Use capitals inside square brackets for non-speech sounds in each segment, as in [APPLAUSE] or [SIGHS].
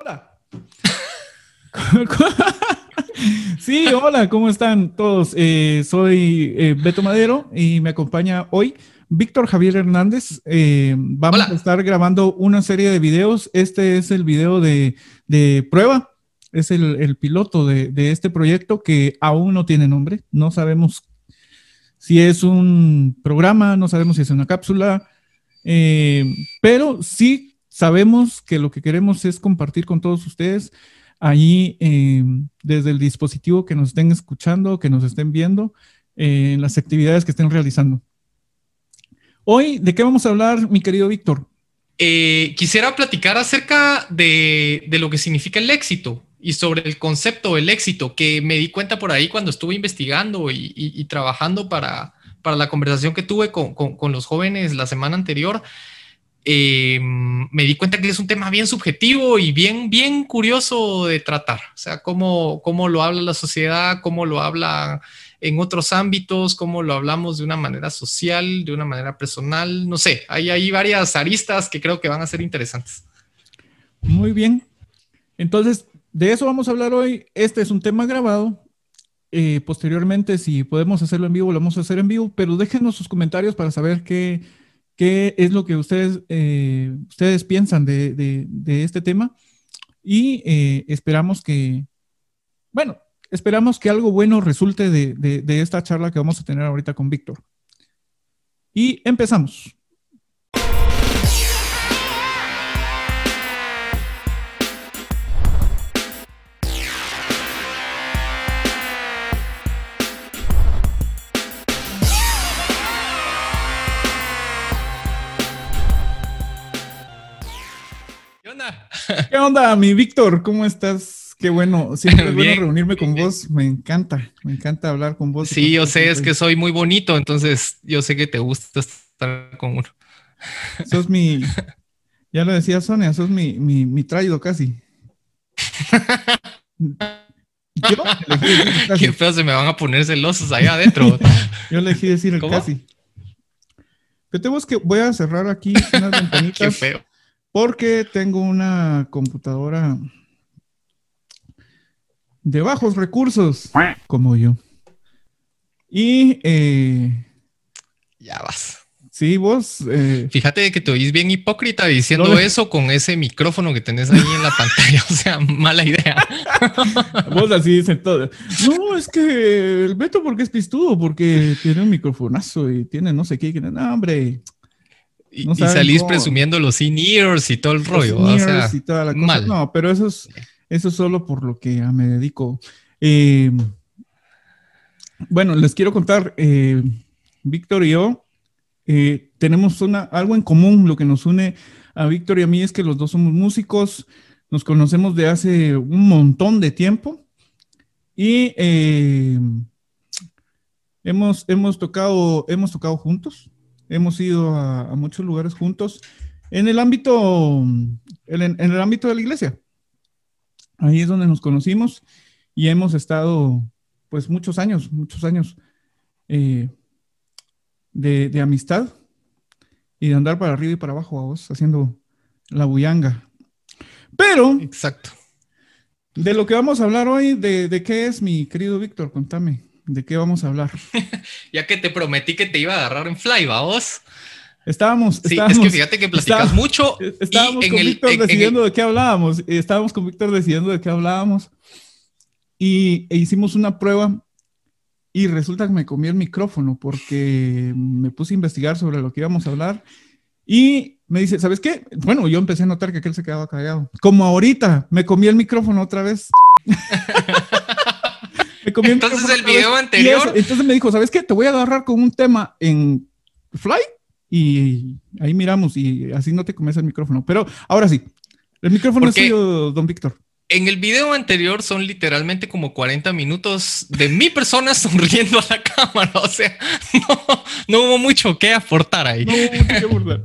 Hola. [LAUGHS] sí, hola, ¿cómo están todos? Eh, soy eh, Beto Madero y me acompaña hoy Víctor Javier Hernández. Eh, vamos a estar grabando una serie de videos. Este es el video de, prueba, es el, piloto de, este proyecto que aún no tiene nombre. No sabemos si es un programa, no sabemos si es una cápsula, pero sí sabemos que lo que queremos es compartir con todos ustedes ahí eh, desde el dispositivo que nos estén escuchando, que nos estén viendo, en eh, las actividades que estén realizando. Hoy, ¿de qué vamos a hablar, mi querido Víctor? Eh, quisiera platicar acerca de, lo que significa el éxito y sobre el concepto del éxito, que me di cuenta por ahí cuando estuve investigando y, trabajando para, para, la conversación que tuve con los jóvenes la semana anterior. Eh, me di cuenta que es un tema bien subjetivo y bien, bien curioso de tratar. O sea, cómo, cómo lo habla la sociedad, cómo lo habla en otros ámbitos, cómo lo hablamos de una manera social, de una manera personal. No sé, hay, hay varias aristas que creo que van a ser interesantes. Muy bien. Entonces, de eso vamos a hablar hoy. Este es un tema grabado. Eh, posteriormente, si podemos hacerlo en vivo, lo vamos a hacer en vivo, pero déjenos sus comentarios para saber qué qué es lo que ustedes, eh, ustedes piensan de, este tema y eh, esperamos que, bueno, esperamos que algo bueno resulte de esta charla que vamos a tener ahorita con Víctor. Y empezamos. ¿Qué onda, mi Víctor? ¿Cómo estás? Qué bueno, siempre es [LAUGHS] bueno reunirme con vos. Me encanta, me encanta hablar con vos. Sí, yo sé, es que soy muy bonito, entonces yo sé que te gusta estar con uno. Sos mi, [LAUGHS] ya lo decía Sonia, sos mi, mi, mi traído casi. Yo [LAUGHS] Qué feo, se me van a poner celosos allá adentro. yo le elegí decir el casi. Pero tengo que voy a cerrar aquí unas ventanitas. Qué feo. Porque tengo una computadora de bajos recursos, como yo. Y... Eh, ya vas. Sí, vos. Eh, Fíjate que te oís bien hipócrita diciendo eso con ese micrófono que tenés ahí en la pantalla. [LAUGHS] O sea, mala idea. [LAUGHS] vos así dicen todo. No, es que el Beto porque es pistudo, porque tiene un microfonazo y tiene no sé qué. No, hombre. Y, salís presumiendo los in-ears y todo el rollo. O sea, y toda la cosa. No, pero eso es, eso solo por lo que me dedico. Eh, bueno, les quiero contar, eh, Víctor y yo eh, tenemos una, algo en común. Lo que nos une a Víctor y a mí es que los dos somos músicos, nos conocemos de hace un montón de tiempo y hemos, hemos, tocado, hemos tocado juntos. Hemos ido a, muchos lugares juntos en el ámbito, en, el ámbito de la iglesia. Ahí es donde nos conocimos y hemos estado, pues, muchos años, muchos años eh, de, amistad y de andar para arriba y para abajo a vos, haciendo la bullanga. Pero. Exacto. De lo que vamos a hablar hoy, de, de qué es, mi querido Víctor, contame. ¿De qué vamos a hablar? [LAUGHS] ya que te prometí que te iba a agarrar en fly, vos. Estábamos, sí, es que fíjate que platicas mucho. [LAUGHS] Estábamos con Víctor decidiendo de qué hablábamos. Estábamos con Víctor decidiendo de qué hablábamos. Y e hicimos una prueba y resulta que me comí el micrófono porque me puse a investigar sobre lo que íbamos a hablar. Y me dice, ¿sabes qué? Bueno, yo empecé a notar que aquel se quedaba callado. Como ahorita, me comí el micrófono otra vez. [LAUGHS] entonces el video anterior. entonces me dijo, ¿sabes qué? Te voy a agarrar con un tema en Fly y ahí miramos y así no te comes el micrófono. Pero ahora sí, el micrófono es suyo, don Víctor. En el video anterior son literalmente como 40 minutos de mi persona [LAUGHS] sonriendo a la cámara. O sea, [LAUGHS] no, hubo mucho que aportar ahí. No hubo mucho que aportar.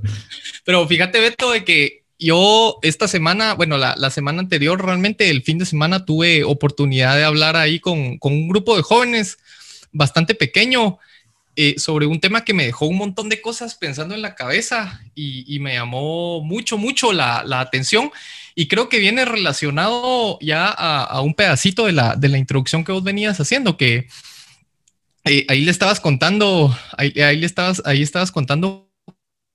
Pero fíjate, Beto, de que yo esta semana, bueno, la, semana anterior, realmente el fin de semana tuve oportunidad de hablar ahí con, un grupo de jóvenes bastante pequeño eh, sobre un tema que me dejó un montón de cosas pensando en la cabeza y, me llamó mucho, mucho la, atención. Y creo que viene relacionado ya a, un pedacito de la, de la, introducción que vos venías haciendo, que eh, ahí le estabas contando, ahí, le estabas, ahí estabas contando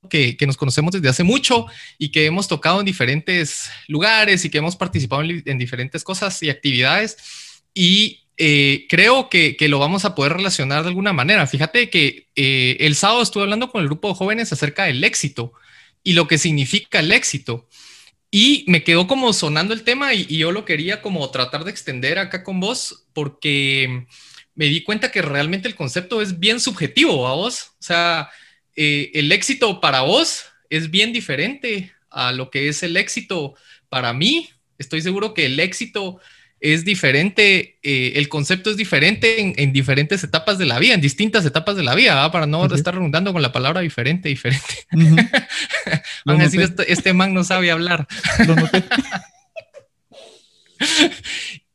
que, que, nos conocemos desde hace mucho y que hemos tocado en diferentes lugares y que hemos participado en, diferentes cosas y actividades. Y eh, creo que, que, lo vamos a poder relacionar de alguna manera. Fíjate que eh, el sábado estuve hablando con el grupo de jóvenes acerca del éxito y lo que significa el éxito. Y me quedó como sonando el tema y, yo lo quería como tratar de extender acá con vos porque me di cuenta que realmente el concepto es bien subjetivo a vos. O sea, eh, el éxito para vos es bien diferente a lo que es el éxito para mí. Estoy seguro que el éxito es diferente, eh, el concepto es diferente en, diferentes etapas de la vida, en distintas etapas de la vida, para no estar redundando con la palabra diferente, diferente. [LAUGHS] Van a decir, este, este, man no sabe hablar. [LAUGHS]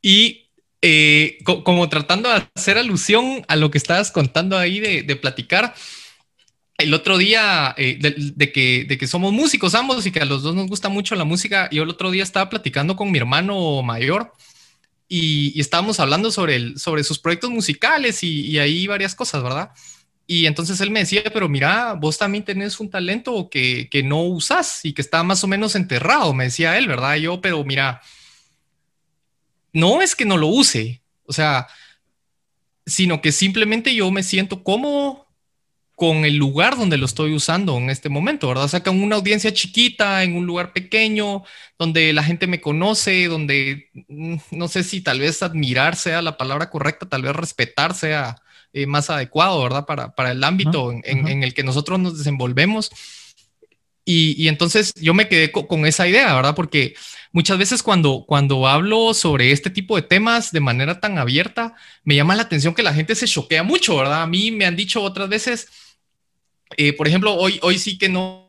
y eh, como tratando de hacer alusión a lo que estabas contando ahí de, platicar, el otro día eh, de, que, somos músicos ambos y que a los dos nos gusta mucho la música, yo el otro día estaba platicando con mi hermano mayor y, estábamos hablando sobre, el, sobre sus proyectos musicales y, ahí varias cosas, ¿verdad? Y entonces él me decía, pero mira, vos también tenés un talento que, no usas y que está más o menos enterrado, me decía él, ¿verdad? Yo, pero mira, no es que no lo use, o sea, sino que simplemente yo me siento cómodo con el lugar donde lo estoy usando en este momento, ¿verdad? O sea, con una audiencia chiquita, en un lugar pequeño, donde la gente me conoce, donde mm, no sé si tal vez admirar sea la palabra correcta, tal vez respetar sea eh, más adecuado, ¿verdad? Para, para el ámbito en, el que nosotros nos desenvolvemos. Y, entonces yo me quedé con, esa idea, ¿verdad? Porque muchas veces cuando, cuando hablo sobre este tipo de temas de manera tan abierta, me llama la atención que la gente se choquea mucho, ¿verdad? A mí me han dicho otras veces, eh, por ejemplo, hoy, hoy sí que no,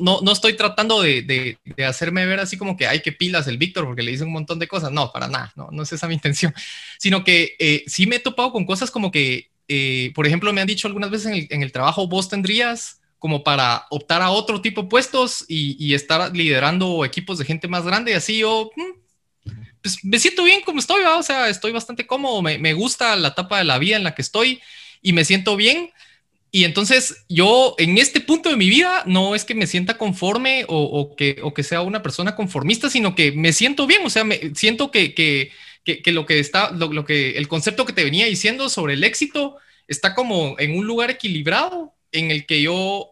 no, no, estoy tratando de, de, hacerme ver así como que hay que pilas el Víctor porque le dice un montón de cosas. No, para nada, no, no es esa mi [LAUGHS] intención, sino que eh, sí me he topado con cosas como que, eh, por ejemplo, me han dicho algunas veces en el, en el, trabajo, vos tendrías como para optar a otro tipo de puestos y, y estar liderando equipos de gente más grande. Y así yo, mm, pues me siento bien como estoy, o sea, estoy bastante cómodo, me, me gusta la etapa de la vida en la que estoy y me siento bien y entonces yo en este punto de mi vida no es que me sienta conforme o, que, o que sea una persona conformista, sino que me siento bien, o sea, me siento que, que, que, lo que está, lo, que el concepto que te venía diciendo sobre el éxito está como en un lugar equilibrado en el que yo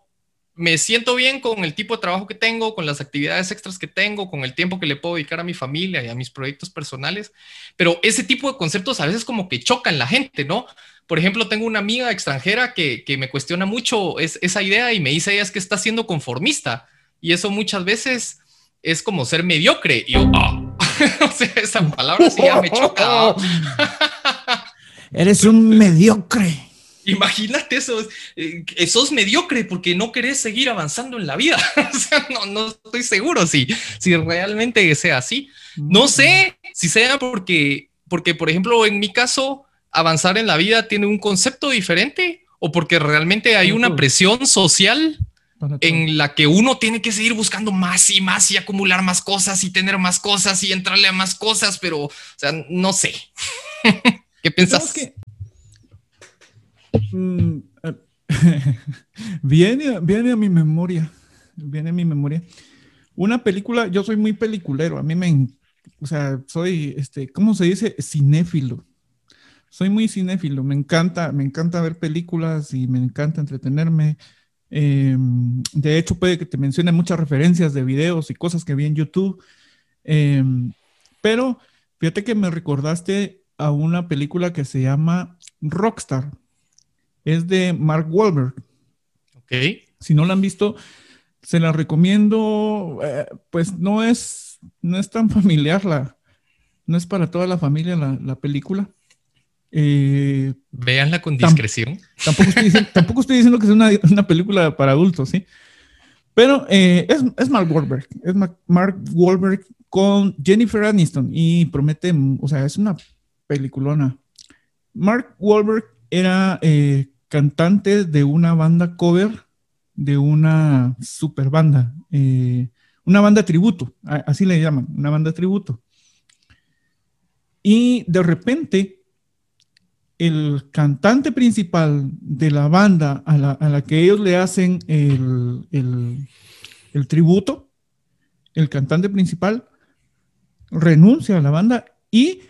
me siento bien con el tipo de trabajo que tengo, con las actividades extras que tengo, con el tiempo que le puedo dedicar a mi familia y a mis proyectos personales, pero ese tipo de conceptos a veces como que chocan la gente, ¿no? Por ejemplo, tengo una amiga extranjera que, me cuestiona mucho esa idea y me dice ella es que está siendo conformista y eso muchas veces es como ser mediocre. Y yo, ah". [LAUGHS] o sea, esa palabra sí ya me [LAUGHS] choca. [LAUGHS] Eres un mediocre. Imagínate eso, eh, sos mediocre porque no querés seguir avanzando en la vida. o sea, no, no, estoy seguro si, si realmente sea así. No sé si sea porque, porque, por ejemplo, en mi caso, avanzar en la vida tiene un concepto diferente o porque realmente hay una presión social en la que uno tiene que seguir buscando más y más y acumular más cosas y tener más cosas y entrarle a más cosas, pero, o sea, no sé. [LAUGHS] ¿Qué piensas? Mm, eh, [LAUGHS] viene, viene a mi memoria, viene a mi memoria. Una película, yo soy muy peliculero, a mí me, o sea, soy, este, ¿cómo se dice? Cinéfilo soy muy cinéfilo, me encanta, me encanta ver películas y me encanta entretenerme. Em, de hecho, puede que te mencione muchas referencias de videos y cosas que vi en YouTube. Em, pero fíjate que me recordaste a una película que se llama Rockstar. Es de Mark Wahlberg. Ok. Si no la han visto, se la recomiendo. Eh, pues no es, no es tan [LAUGHS] familiar la, no es para toda la familia la, la película. Eh, Veanla con discreción. Tampoco estoy, diciendo, [LAUGHS] tampoco estoy diciendo que es una, una, película para adultos, ¿sí? Pero eh, es, es, Mark Wahlberg, es Mark Wahlberg con Jennifer Aniston y promete, o sea, es una peliculona. Mark Wahlberg era eh, cantante de una banda cover de una super banda, una banda tributo, así le llaman, una banda tributo. Y de repente, el cantante principal de la banda a la, que ellos le hacen el, el tributo, el cantante principal, renuncia a la banda y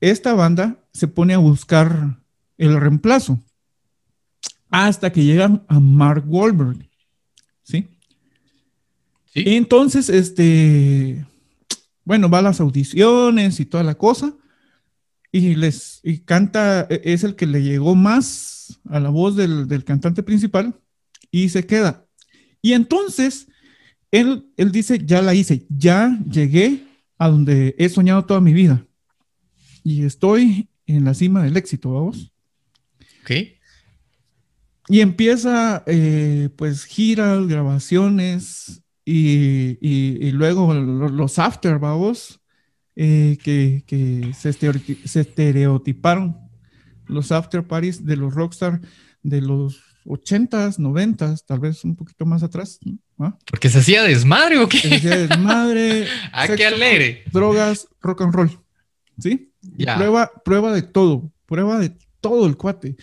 esta banda se pone a buscar el reemplazo hasta que llegan a Mark Wahlberg. ¿Sí? ¿Sí? Entonces, este, bueno, va a las audiciones y toda la cosa y les y canta, e, es el que le llegó más a la voz del, del cantante principal y se queda. Y entonces, él, él dice, ya la hice, ya llegué a donde he soñado toda mi vida. Y estoy en la cima del éxito, vamos. Ok. Y empieza, eh, pues, giras, grabaciones y, y, luego los after, vamos, eh, que, que se, se, estereotiparon los after parties de los rockstar de los 80s, 90s, tal vez un poquito más atrás. ¿Ah? ¿Porque se hacía desmadre o qué? Se hacía desmadre. ¿A [LAUGHS] ah, qué alegre? Drogas, rock and roll. ¿Sí? Prueba, prueba de todo, prueba de todo el cuate.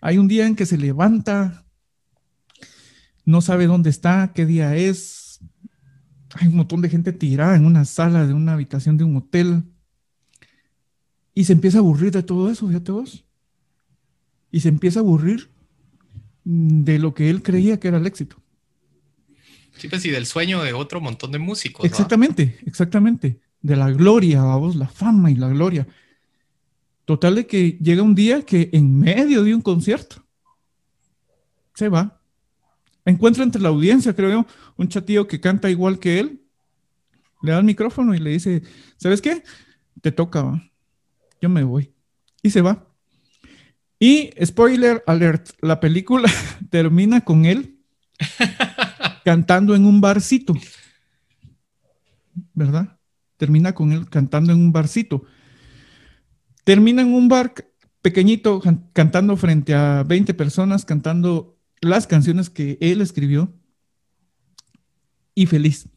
Hay un día en que se levanta, no sabe dónde está, qué día es. Hay un montón de gente tirada en una sala de una habitación de un hotel. Y se empieza a aburrir de todo eso, fíjate vos. Y se empieza a aburrir de lo que él creía que era el éxito. Sí, pues y del sueño de otro montón de músicos. Exactamente, exactamente. De la gloria, vamos, la fama y la gloria. Total de que llega un día que en medio de un concierto se va. Encuentra entre la audiencia, creo yo, un chatillo que canta igual que él. Le da el micrófono y le dice, ¿sabes qué? Te toca, ¿va? yo me voy. Y se va. Y spoiler alert, la película [LAUGHS] termina con él [LAUGHS] cantando en un barcito. ¿Verdad? Termina con él cantando en un barcito. Termina en un bar pequeñito cantando frente a 20 personas, cantando las canciones que él escribió y feliz.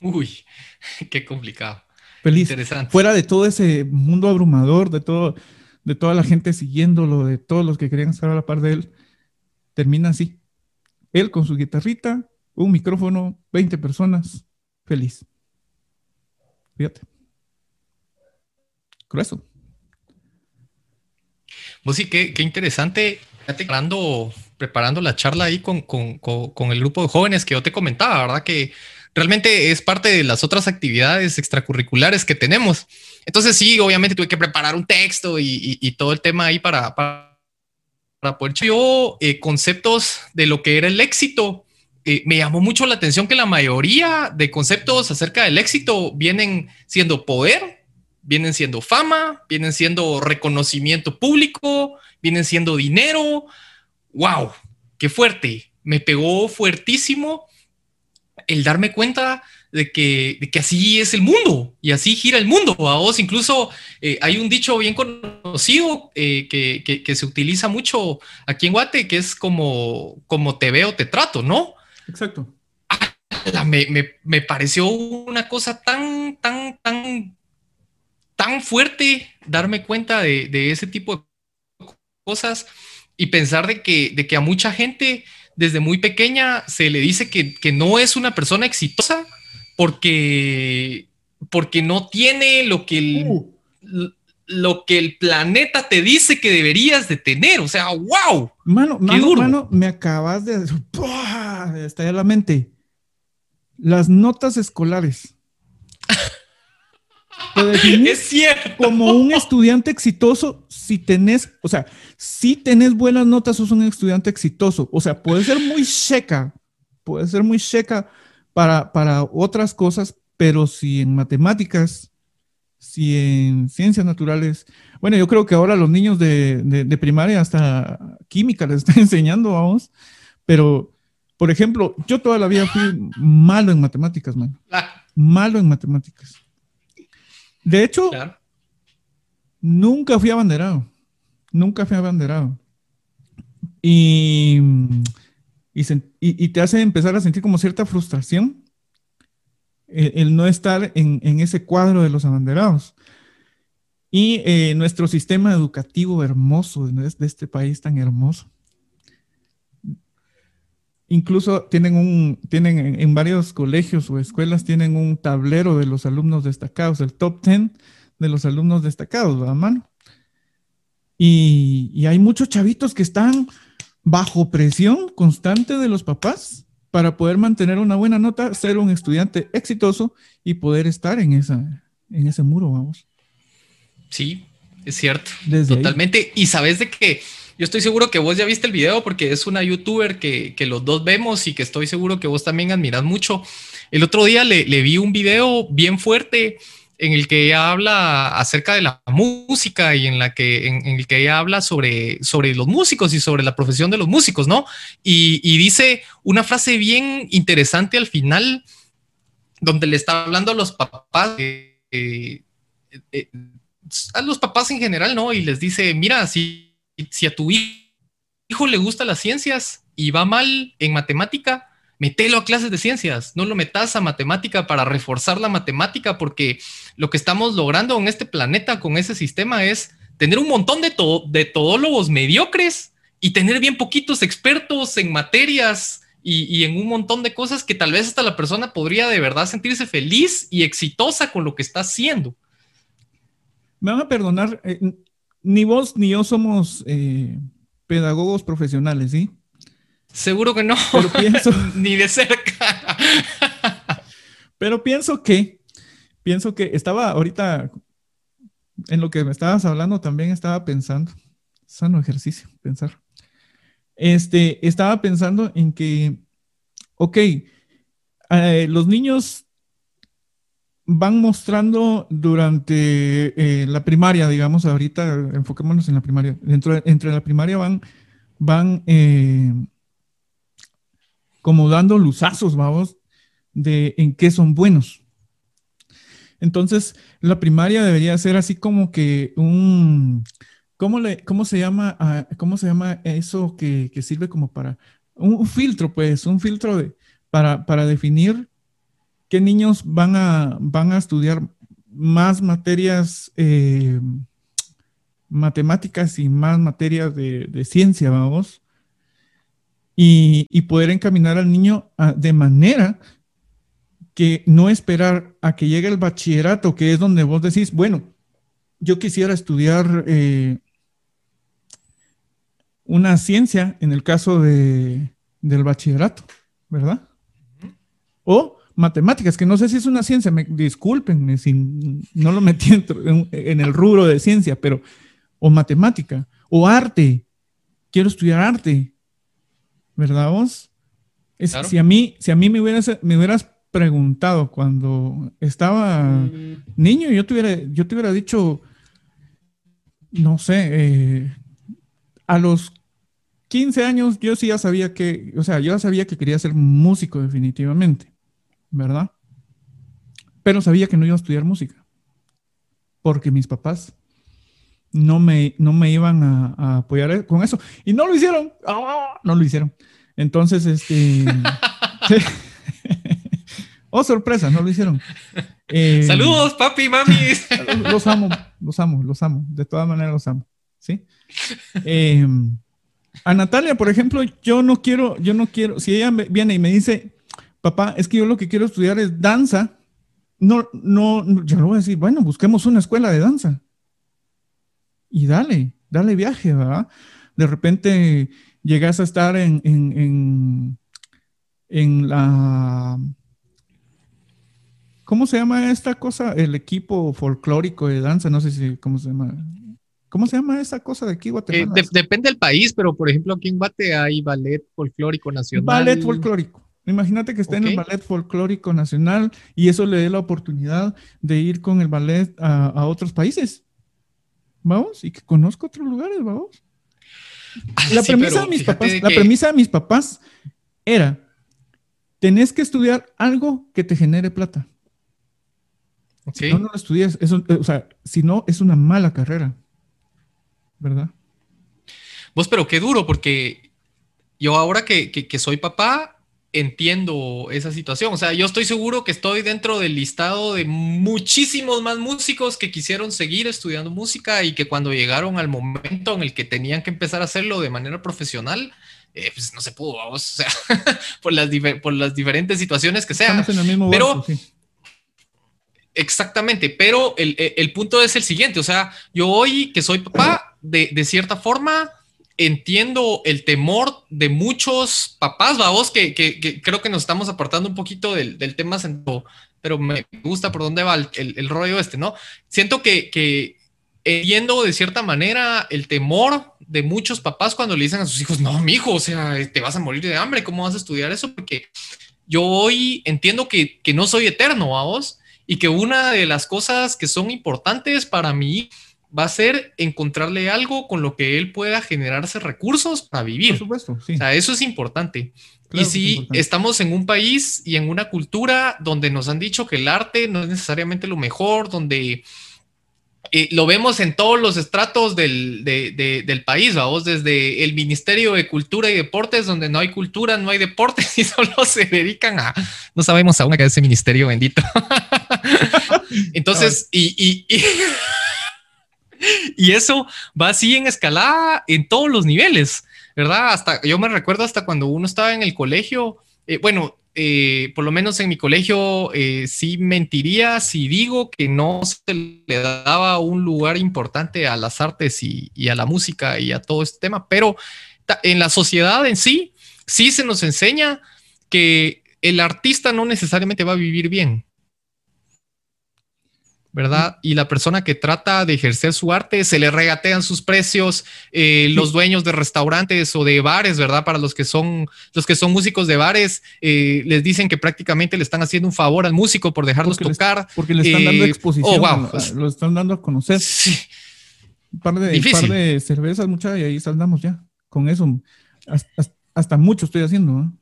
Uy, [LAUGHS] qué complicado. Feliz. Interesante. Fuera de todo ese mundo abrumador, de todo de toda la gente siguiéndolo, de todos los que querían estar a la par de él, termina así. Él con su guitarrita, un micrófono, 20 personas, feliz. Fíjate. Grueso. Pues sí, qué, qué interesante. Preparando, preparando la charla ahí con, con, con, el grupo de jóvenes que yo te comentaba, ¿verdad? Que realmente es parte de las otras actividades extracurriculares que tenemos. Entonces sí, obviamente tuve que preparar un texto y, todo el tema ahí para, para, poder... Yo eh, conceptos de lo que era el éxito. Eh, me llamó mucho la atención que la mayoría de conceptos acerca del éxito vienen siendo poder, vienen siendo fama, vienen siendo reconocimiento público, vienen siendo dinero. ¡Wow! ¡Qué fuerte! Me pegó fuertísimo el darme cuenta de que, que, así es el mundo y así gira el mundo. A vos incluso eh, hay un dicho bien conocido eh, que, que, se utiliza mucho aquí en Guate, que es como, como te veo, te trato, ¿no? Exacto. me, me, me, pareció una cosa tan, tan, tan, tan fuerte darme cuenta de, de ese tipo de cosas y pensar de que, de que a mucha gente desde muy pequeña se le dice que, que no es una persona exitosa porque, porque no tiene lo que, el, uh. lo que el planeta te dice que deberías de tener. O sea, wow. Mano, mano, me acabas de, de estallar la mente. Las notas escolares. [LAUGHS] es cierto. Como un estudiante exitoso, si tenés, o sea, si tenés buenas notas, sos un estudiante exitoso. O sea, puede ser muy seca, puede ser muy seca para, para otras cosas, pero si en matemáticas, si en ciencias naturales, bueno, yo creo que ahora los niños de, de, primaria hasta química les [LAUGHS] están enseñando, vamos, pero, por ejemplo, yo toda la vida fui malo en matemáticas, man. Malo en matemáticas. De hecho, nunca fui abanderado. Nunca fui abanderado. Y, y, te hace empezar a sentir como cierta frustración el, no estar en, ese cuadro de los abanderados. Y eh, nuestro sistema educativo hermoso de este país tan hermoso. Incluso tienen un, tienen en, varios colegios o escuelas tienen un tablero de los alumnos destacados, el top 10 de los alumnos destacados, a mano? Y, y hay muchos chavitos que están bajo presión constante de los papás para poder mantener una buena nota, ser un estudiante exitoso y poder estar en, esa, en ese muro, vamos. Sí, es cierto. Totalmente. Y sabes de que yo estoy seguro que vos ya viste el video porque es una youtuber que, los dos vemos y que estoy seguro que vos también admiras mucho. El otro día le, le vi un video bien fuerte en el que ella habla acerca de la música y en la que en, el que ella habla sobre, sobre los músicos y sobre la profesión de los músicos, ¿no? Y, dice una frase bien interesante al final, donde le está hablando a los papás, eh, eh, a los papás en general, ¿no? Y les dice, mira, si, si a tu hijo le gustan las ciencias y va mal en matemática, metelo a clases de ciencias, no lo metas a matemática para reforzar la matemática, porque lo que estamos logrando en este planeta con ese sistema es tener un montón de, de todólogos mediocres y tener bien poquitos expertos en materias y, en un montón de cosas que tal vez hasta la persona podría de verdad sentirse feliz y exitosa con lo que está haciendo. Me van a perdonar, eh, ni vos ni yo somos eh, pedagogos profesionales, ¿sí? Seguro que no. Pero pienso. [LAUGHS] Ni de cerca. pero pienso que, pienso que estaba ahorita, en lo que me estabas hablando, también estaba pensando. Sano ejercicio, pensar. Este, estaba pensando en que, ok, eh, los niños van mostrando durante eh, la primaria, digamos, ahorita enfoquémonos en la primaria. Dentro, entre la primaria van, van eh, como dando luzazos, vamos, de en qué son buenos. Entonces, la primaria debería ser así como que un, ¿cómo, le, cómo, se, llama, cómo se llama eso que, sirve como para, un, filtro, pues, un filtro de, para, para definir qué niños van a, van a estudiar más materias eh, matemáticas y más materias de, de ciencia, vamos, y, poder encaminar al niño de manera que no esperar a que llegue el bachillerato, que es donde vos decís, bueno, yo quisiera estudiar eh, una ciencia en el caso de, del bachillerato, ¿verdad? O matemáticas, que no sé si es una ciencia, me disculpen si no lo metí en, en el rubro de ciencia, pero, o matemática, o arte, quiero estudiar arte, ¿verdad vos? si, a mí, si a mí me hubieras, me hubieras preguntado cuando estaba mm. niño, yo te, hubiera, yo te hubiera dicho, no sé, eh, a los 15 años yo sí ya sabía que, o sea, yo ya sabía que quería ser músico definitivamente, ¿verdad? Pero sabía que no iba a estudiar música, porque mis papás no me, no me iban a, apoyar con eso. Y no lo hicieron. ¡Ah! no lo hicieron. Entonces, este... [LAUGHS] [LAUGHS] oh, sorpresa, no lo hicieron. Eh, Saludos, papi, mami. [LAUGHS] Los amo, los amo, los amo. De todas maneras los amo. ¿Sí? Eh, a Natalia, por ejemplo, yo no quiero, yo no quiero, si ella viene y me dice, papá, es que yo lo que quiero estudiar es danza, no, no, yo le voy a decir, bueno, busquemos una escuela de danza y dale, dale viaje, ¿verdad? De repente llegas a estar en, en, en, la... ¿Cómo se llama esta cosa? El equipo folclórico de danza, no sé si, ¿cómo se llama? ¿Cómo se llama esa cosa de aquí, Guatemala? Eh, depende del país, pero por ejemplo aquí en Guate hay ballet folclórico nacional. Ballet folclórico. Imagínate que esté en el ballet folclórico nacional y eso le dé la oportunidad de ir con el ballet a, a otros países vamos, y que conozco otros lugares, vamos. Ah, la, premisa de mis papás, la premisa de mis papás era, tenés que estudiar algo que te genere plata. Si no, no lo estudias, eso, o sea, si no, es una mala carrera, ¿verdad? Vos, pero qué duro, porque yo ahora que, soy papá, entiendo esa situación. O sea, yo estoy seguro que estoy dentro del listado de muchísimos más músicos que quisieron seguir estudiando música y que cuando llegaron al momento en el que tenían que empezar a hacerlo de manera profesional, eh, pues no se pudo, o sea, [LAUGHS] por, las por las diferentes situaciones que sean. pero, Exactamente, pero el, el, punto es el siguiente, o sea, yo hoy que soy papá, de, de cierta forma, entiendo el temor de muchos papás, vamos, que, que, creo que nos estamos apartando un poquito del, del tema pero me gusta por dónde va el, el, rollo este, ¿no? Siento que, que entiendo de cierta manera el temor de muchos papás cuando le dicen a sus hijos, no, mi hijo, o sea, te vas a morir de hambre, ¿cómo vas a estudiar eso? Porque yo hoy entiendo que, que no soy eterno, vamos, y que una de las cosas que son importantes para mí va a ser encontrarle algo con lo que él pueda generarse recursos para vivir. Por supuesto, sí. O sea, eso es importante. y si estamos en un país y en una cultura donde nos han dicho que el arte no es necesariamente lo mejor, donde eh, lo vemos en todos los estratos del, del país, vamos, desde el Ministerio de Cultura y Deportes, donde no hay cultura, no hay deportes [LAUGHS] y solo se dedican a, no sabemos aún qué es ese ministerio bendito. [LAUGHS] [LAUGHS] Entonces, y, y y [LAUGHS] eso va así en escalada en todos los niveles, ¿verdad? Hasta yo me recuerdo hasta cuando uno estaba en el colegio, eh, bueno, eh, por lo menos en mi colegio eh, sí mentiría si digo que no se le daba un lugar importante a las artes y, y a la música y a todo este tema, pero en la sociedad en sí, sí se nos enseña que el artista no necesariamente va a vivir bien, ¿verdad? Y la persona que trata de ejercer su arte, se le regatean sus precios, eh, los dueños de restaurantes o de bares, ¿verdad? Para los que son, los que son músicos de bares, eh, les dicen que prácticamente le están haciendo un favor al músico por dejarlos tocar. porque le están dando eh, exposición, oh, pues lo están dando a conocer. Sí. Un par de, par de cervezas, muchachos, y ahí andamos ya. Con eso, hasta, hasta mucho estoy haciendo, ¿no?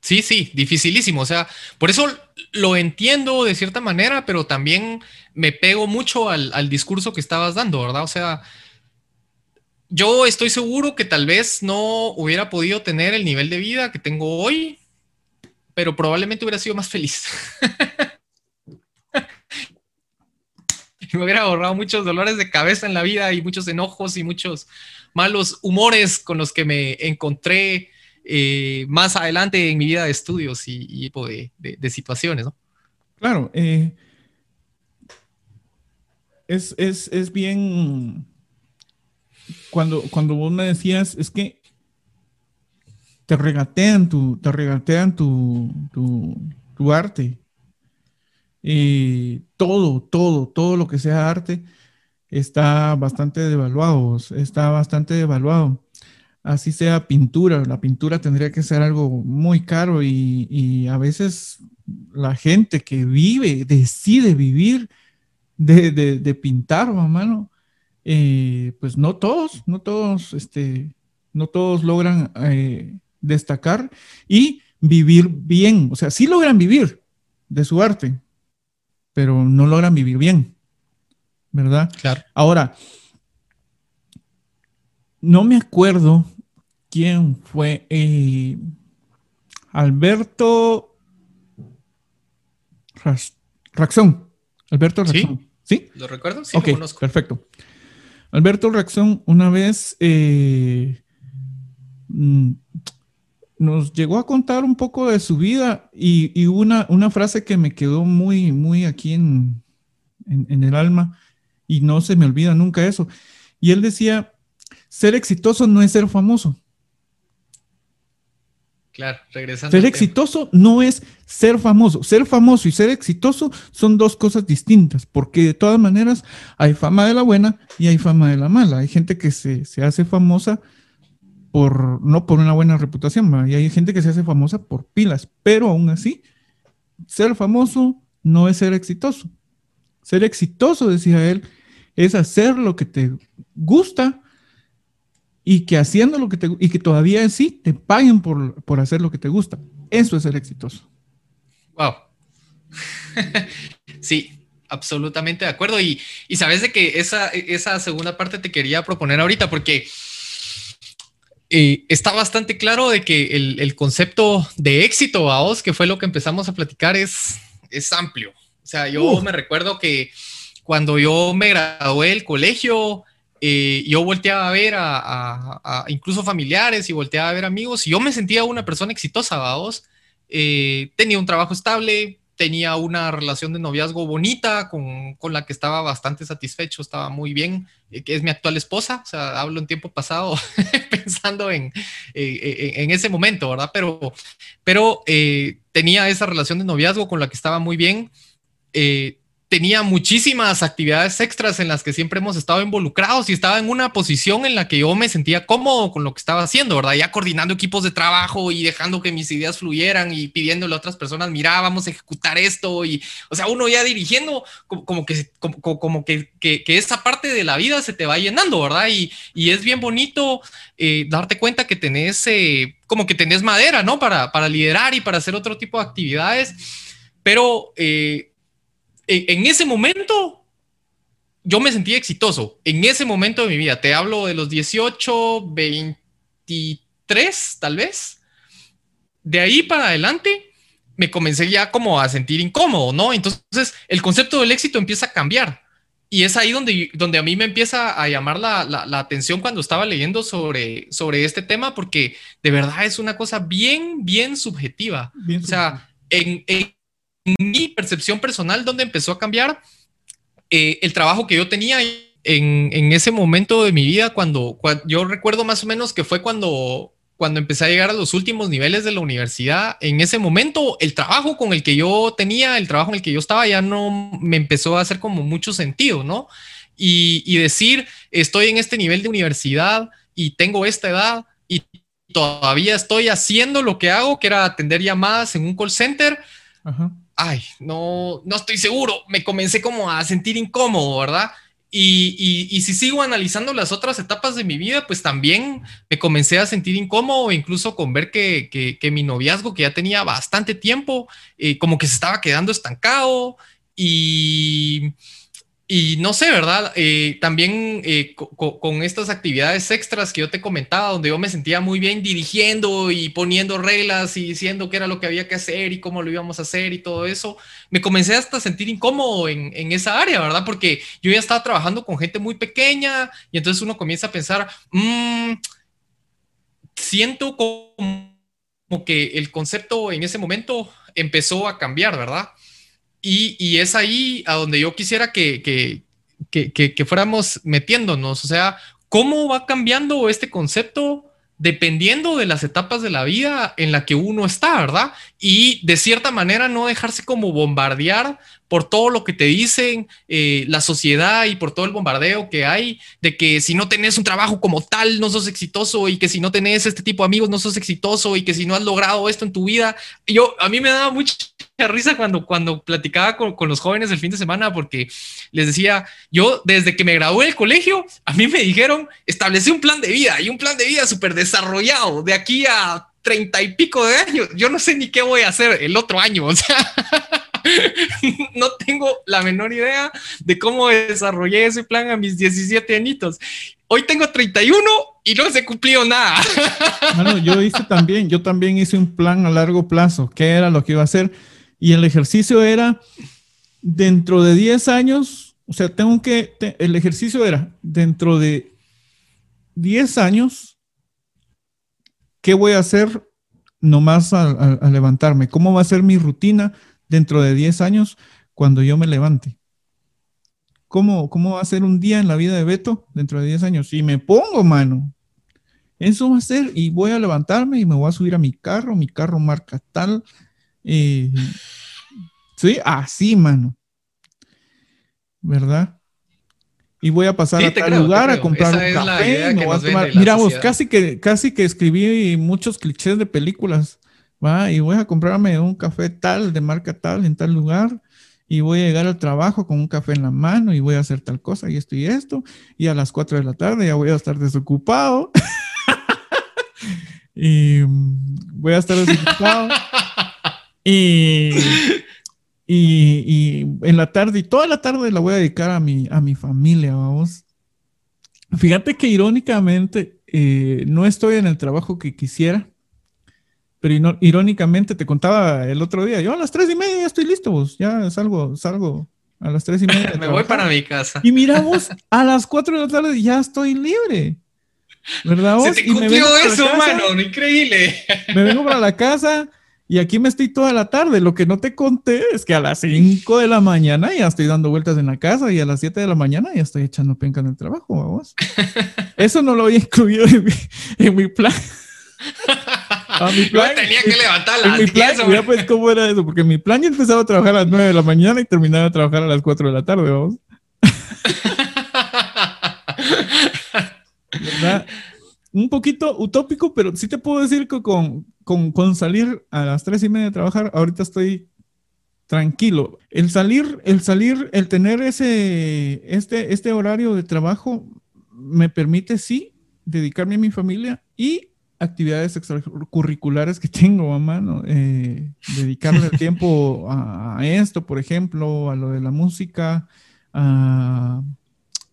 Sí, sí, dificilísimo. O sea, por eso lo entiendo de cierta manera, pero también me pego mucho al, discurso que estabas dando, ¿verdad? O sea, yo estoy seguro que tal vez no hubiera podido tener el nivel de vida que tengo hoy, pero probablemente hubiera sido más feliz. [LAUGHS] me hubiera ahorrado muchos dolores de cabeza en la vida y muchos enojos y muchos malos humores con los que me encontré eh, más adelante en mi vida de estudios y, tipo de, situaciones, ¿no? Claro, eh, es, bien, cuando, cuando vos me decías, es que te regatean tu, te regatean tu, tu, arte. todo, todo, todo lo que sea arte está bastante devaluado, está bastante devaluado así sea pintura, la pintura tendría que ser algo muy caro y, a veces la gente que vive, decide vivir de, pintar, mamá, eh, pues no todos, no todos, este, no todos logran eh, destacar y vivir bien, o sea, sí logran vivir de su arte, pero no logran vivir bien, ¿verdad? Claro. Ahora, no me acuerdo quién fue eh, Alberto Raxón. Alberto Raxón. ¿Sí? ¿Lo recuerdo? Sí, lo conozco. Perfecto. Alberto Raxón una vez eh, mm, nos llegó a contar un poco de su vida y, una, una, frase que me quedó muy, muy aquí en, en el alma y no se me olvida nunca eso. Y él decía, ser exitoso no es ser famoso. Claro, regresando. Ser exitoso no es ser famoso. Ser famoso y ser exitoso son dos cosas distintas, porque de todas maneras hay fama de la buena y hay fama de la mala. Hay gente que se, hace famosa por, no por una buena reputación, y hay gente que se hace famosa por pilas, pero aún así, ser famoso no es ser exitoso. Ser exitoso, decía él, es hacer lo que te gusta y que haciendo lo que te y que todavía sí te paguen por, por hacer lo que te gusta. Eso es ser exitoso. Wow. [LAUGHS] sí, absolutamente de acuerdo. Y, sabes de que esa, esa segunda parte te quería proponer ahorita porque eh, está bastante claro de que el, concepto de éxito, a vos, que fue lo que empezamos a platicar, es, es amplio. O sea, yo me recuerdo que cuando yo me gradué del colegio, eh, yo volteaba a ver a, incluso familiares y volteaba a ver amigos y yo me sentía una persona exitosa, vos. Eh, tenía un trabajo estable, tenía una relación de noviazgo bonita con, con, la que estaba bastante satisfecho, estaba muy bien, eh, que es mi actual esposa, o sea, hablo en tiempo pasado [LAUGHS] pensando en, en, ese momento, ¿verdad? Pero, pero tenía esa relación de noviazgo con la que estaba muy bien tenía muchísimas actividades extras en las que siempre hemos estado involucrados y estaba en una posición en la que yo me sentía cómodo con lo que estaba haciendo, ¿verdad? Ya coordinando equipos de trabajo y dejando que mis ideas fluyeran y pidiéndole a otras personas, mira, vamos a ejecutar esto y, o sea, uno ya dirigiendo como, que, como, que, que, esa parte de la vida se te va llenando, ¿verdad? Y, y es bien bonito eh, darte cuenta que tenés, eh, como que tenés madera, ¿no? Para, para liderar y para hacer otro tipo de actividades, pero... Eh, en, ese momento yo me sentí exitoso. En ese momento de mi vida, te hablo de los 18, 23 tal vez. De ahí para adelante me comencé ya como a sentir incómodo, ¿no? Entonces el concepto del éxito empieza a cambiar. Y es ahí donde, donde a mí me empieza a llamar la, la, atención cuando estaba leyendo sobre, sobre este tema, porque de verdad es una cosa bien, bien subjetiva. o sea, en, percepción personal, donde empezó a cambiar eh, el trabajo que yo tenía en, ese momento de mi vida, cuando, yo recuerdo más o menos que fue cuando, cuando empecé a llegar a los últimos niveles de la universidad, en ese momento el trabajo con el que yo tenía, el trabajo en el que yo estaba, ya no me empezó a hacer como mucho sentido, ¿no? Y, y decir, estoy en este nivel de universidad y tengo esta edad y todavía estoy haciendo lo que hago, que era atender llamadas en un call center. Ay, no, no estoy seguro, me comencé como a sentir incómodo, ¿verdad? Y, y, si sigo analizando las otras etapas de mi vida, pues también me comencé a sentir incómodo, incluso con ver que, que, mi noviazgo, que ya tenía bastante tiempo, eh, como que se estaba quedando estancado y, y no sé, ¿verdad? Eh, también eh, con estas actividades extras que yo te comentaba, donde yo me sentía muy bien dirigiendo y poniendo reglas y diciendo qué era lo que había que hacer y cómo lo íbamos a hacer y todo eso, me comencé hasta a sentir incómodo en, en esa área, ¿verdad? Porque yo ya estaba trabajando con gente muy pequeña y entonces uno comienza a pensar, mmm, siento como que el concepto en ese momento empezó a cambiar, ¿verdad? Y, es ahí a donde yo quisiera que, que, fuéramos metiéndonos. O sea, ¿cómo va cambiando este concepto dependiendo de las etapas de la vida en la que uno está, ¿verdad? Y de cierta manera no dejarse como bombardear por todo lo que te dicen eh, la sociedad y por todo el bombardeo que hay de que si no tenés un trabajo como tal no sos exitoso y que si no tenés este tipo de amigos no sos exitoso y que si no has logrado esto en tu vida. Yo, a mí me daba mucha risa cuando, cuando platicaba con, con los jóvenes el fin de semana porque les decía, yo desde que me gradué del colegio, a mí me dijeron, establecí un plan de vida y un plan de vida súper desarrollado de aquí a treinta y pico de años. Yo no sé ni qué voy a hacer el otro año. [LAUGHS] O sea, no tengo la menor idea de cómo desarrollé ese plan a mis 17 añitos. Hoy tengo 31 y no se cumplió nada. Bueno, yo hice también, yo también hice un plan a largo plazo, qué era lo que iba a hacer. Y el ejercicio era dentro de 10 años, o sea, tengo que, el ejercicio era dentro de 10 años, ¿qué voy a hacer nomás a levantarme? ¿Cómo va a ser mi rutina? dentro de 10 años cuando yo me levante? ¿Cómo, ¿Cómo va a ser un día en la vida de Beto dentro de 10 años? Y me pongo, mano. Eso va a ser y voy a levantarme y me voy a subir a mi carro, mi carro marca tal. Eh, sí, así, mano. ¿Verdad? Y voy a pasar a tal lugar a comprar un café. Mira, vos, casi que, casi que escribí muchos clichés de películas va, y voy a comprarme un café tal, de marca tal, en tal lugar, y voy a llegar al trabajo con un café en la mano y voy a hacer tal cosa y esto y esto, y a las 4 de la tarde ya voy a estar desocupado. [LAUGHS] y mm, voy a estar desocupado. [LAUGHS] y, y, en la tarde, y toda la tarde la voy a dedicar a mi, a mi familia, vamos. Fíjate que irónicamente, eh, no estoy en el trabajo que quisiera, pero irónicamente te contaba el otro día, yo a las tres y media ya estoy listo, vos, ya salgo, salgo a las tres y media. [LAUGHS] Me voy para mi casa. Y miramos, a las cuatro de la tarde ya estoy libre. ¿Verdad? Vos? Se te cumplió eso, mano, increíble. Me vengo para la casa y aquí me estoy toda la tarde. Lo que no te conté es que a las 5 de la mañana ya estoy dando vueltas en la casa y a las 7 de la mañana ya estoy echando penca en el trabajo, vamos. [LAUGHS] Eso no lo había incluido en mi, plan. [LAUGHS] A mi plan, tenía que levantar la mi plan, mira pues cómo era eso, porque mi plan ya empezaba a trabajar a las 9 de la mañana y terminaba a trabajar a las 4 de la tarde, vamos. [LAUGHS] ¿Verdad? Un poquito utópico, pero sí te puedo decir que con, con, salir a las tres y media de trabajar, ahorita estoy tranquilo. El salir, el salir, el tener ese, este, este horario de trabajo me permite, sí, dedicarme a mi familia y actividades extracurriculares que [LAUGHS] tengo a mano, eh, dedicarle tiempo a, esto, por ejemplo, a lo de la música, a,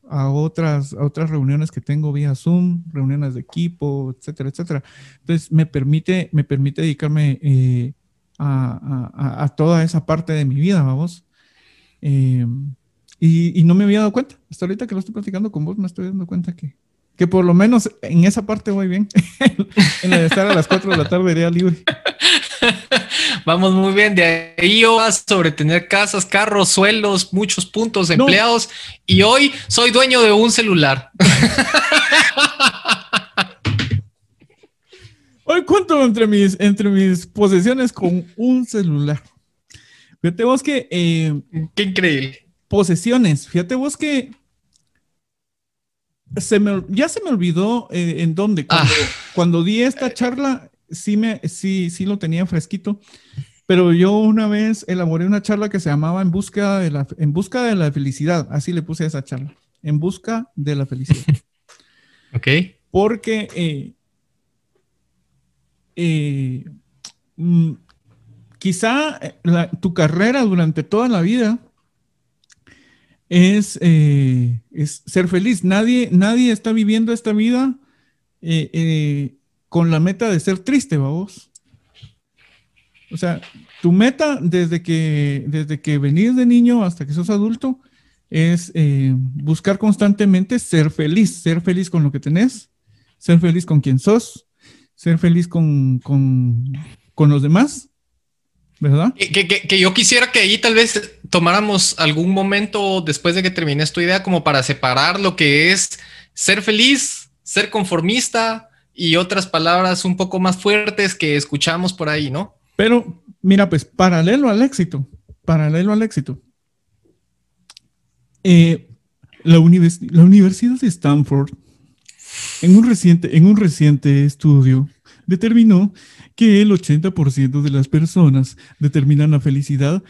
a otras, a otras reuniones que tengo vía Zoom, reuniones de equipo, etcétera, etcétera. Entonces, me permite, me permite dedicarme eh, a, toda esa parte de mi vida, vamos. Eh, y, no me había dado cuenta. Hasta ahorita que lo estoy platicando con vos, me estoy dando cuenta que, que por lo menos en esa parte voy bien. [LAUGHS] en la de estar a las 4 de la tarde iría libre. [LAUGHS] Vamos muy bien. De ahí yo sobre tener casas, carros, sueldos, muchos puntos, empleados. Y hoy soy dueño de un celular. [LAUGHS] hoy cuento entre mis, entre mis posesiones con un celular. Fíjate vos que... Eh, Qué increíble. Posesiones. Fíjate vos que... Se me, ya se me olvidó eh, en dónde. Cuando, ah. cuando di esta charla, sí, me, sí, sí lo tenía fresquito, pero yo una vez elaboré una charla que se llamaba En busca de la, en busca de la felicidad, así le puse a esa charla, En busca de la felicidad. [LAUGHS] ok. Porque eh, eh, mm, quizá eh, tu carrera durante toda la vida es, es ser feliz. Nadie, nadie está viviendo esta vida con la meta de ser triste, vamos. O sea, tu meta desde que, desde que venís de niño hasta que sos adulto es eh, buscar constantemente ser feliz, ser feliz con lo que tenés, ser feliz con quien sos, ser feliz con, con, con los demás, ¿verdad? Que, que, que, yo quisiera que ahí tal vez tomáramos algún momento después de que termines tu idea como para separar lo que es ser feliz, ser conformista, y otras palabras un poco más fuertes que escuchamos por ahí, ¿no? Pero mira, pues paralelo al éxito, paralelo al éxito. Eh, la, la, Universidad de Stanford, en un, reciente, en un reciente estudio, determinó que el 80% de las personas determinan la felicidad.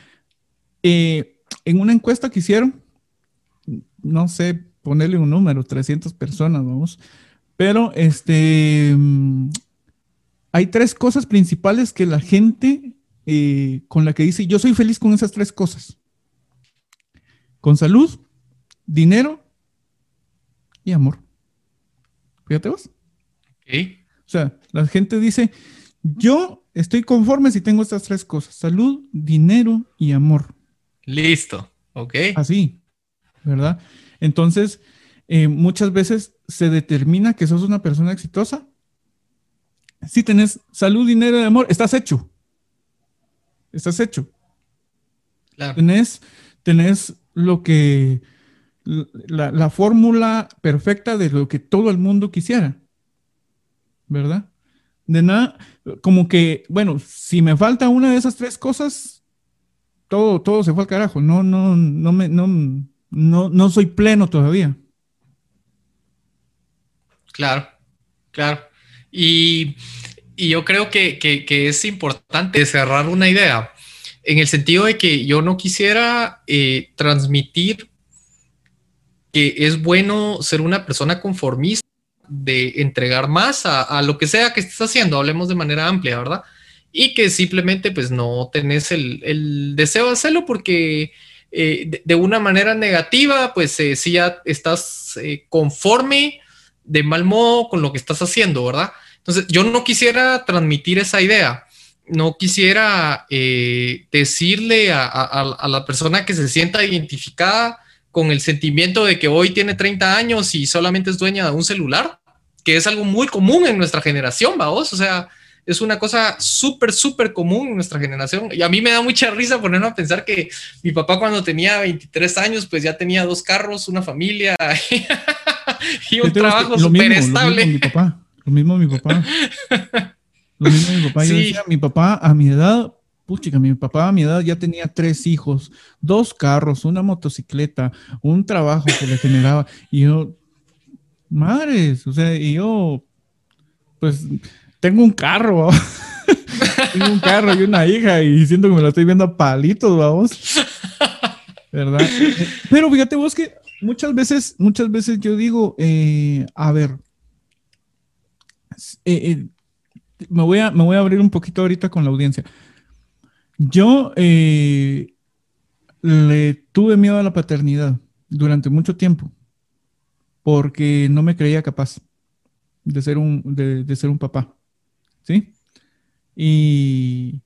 Eh, en una encuesta que hicieron, no sé, ponerle un número, 300 personas, vamos, pero este, mm, hay tres cosas principales que la gente eh, con la que dice, yo soy feliz con esas tres cosas. Con salud, dinero y amor. Fíjate vos. O sea, la gente dice, yo estoy conforme si tengo estas tres cosas, salud, dinero y amor. Listo, ok. Así, ¿verdad? Entonces, eh, muchas veces se determina que sos una persona exitosa. Si tenés salud, dinero y amor, estás hecho. Estás hecho. Tenés, tenés lo que, la, fórmula perfecta de lo que todo el mundo quisiera. ¿Verdad? De nada, como que, bueno, si me falta una de esas tres cosas, todo, todo se fue al carajo. No, no, no me, no, no, no soy pleno todavía. Claro, claro. Y, yo creo que, es importante cerrar una idea en el sentido de que yo no quisiera eh, transmitir que es bueno ser una persona conformista, de entregar más a, lo que sea que estés haciendo, hablemos de manera amplia, ¿verdad? Y que simplemente pues no tenés el, deseo de hacerlo porque eh, de, una manera negativa, pues eh, si ya estás conforme de mal modo con lo que estás haciendo, ¿verdad? Entonces, yo no quisiera transmitir esa idea no quisiera eh, decirle a, la persona que se sienta identificada con el sentimiento de que hoy tiene 30 años y solamente es dueña de un celular, que es algo muy común en nuestra generación, vamos, o sea, es una cosa súper, súper común en nuestra generación. Y a mí me da mucha risa ponerme a pensar que mi papá cuando tenía 23 años, pues ya tenía dos carros, una familia [LAUGHS] [LAUGHS] y un trabajo súper estable. Lo mismo mi papá, lo mismo mi papá. [LAUGHS] Lo mismo mi papá. Yo decía, mi papá a mi edad, puchica, mi papá a mi edad ya tenía tres hijos, dos carros, una motocicleta, un trabajo que le generaba. Y yo, madres, o sea, y yo, pues, tengo un carro, [LAUGHS] tengo un carro y una hija y siento que me lo estoy viendo a palitos, vamos. ¿Verdad? Pero fíjate vos que muchas veces, muchas veces yo digo, eh, a ver, eh, eh, me voy, a, me voy a abrir un poquito ahorita con la audiencia. Yo le tuve miedo a la paternidad durante mucho tiempo porque no me creía capaz de ser un, de, ser un papá. ¿Sí? Y,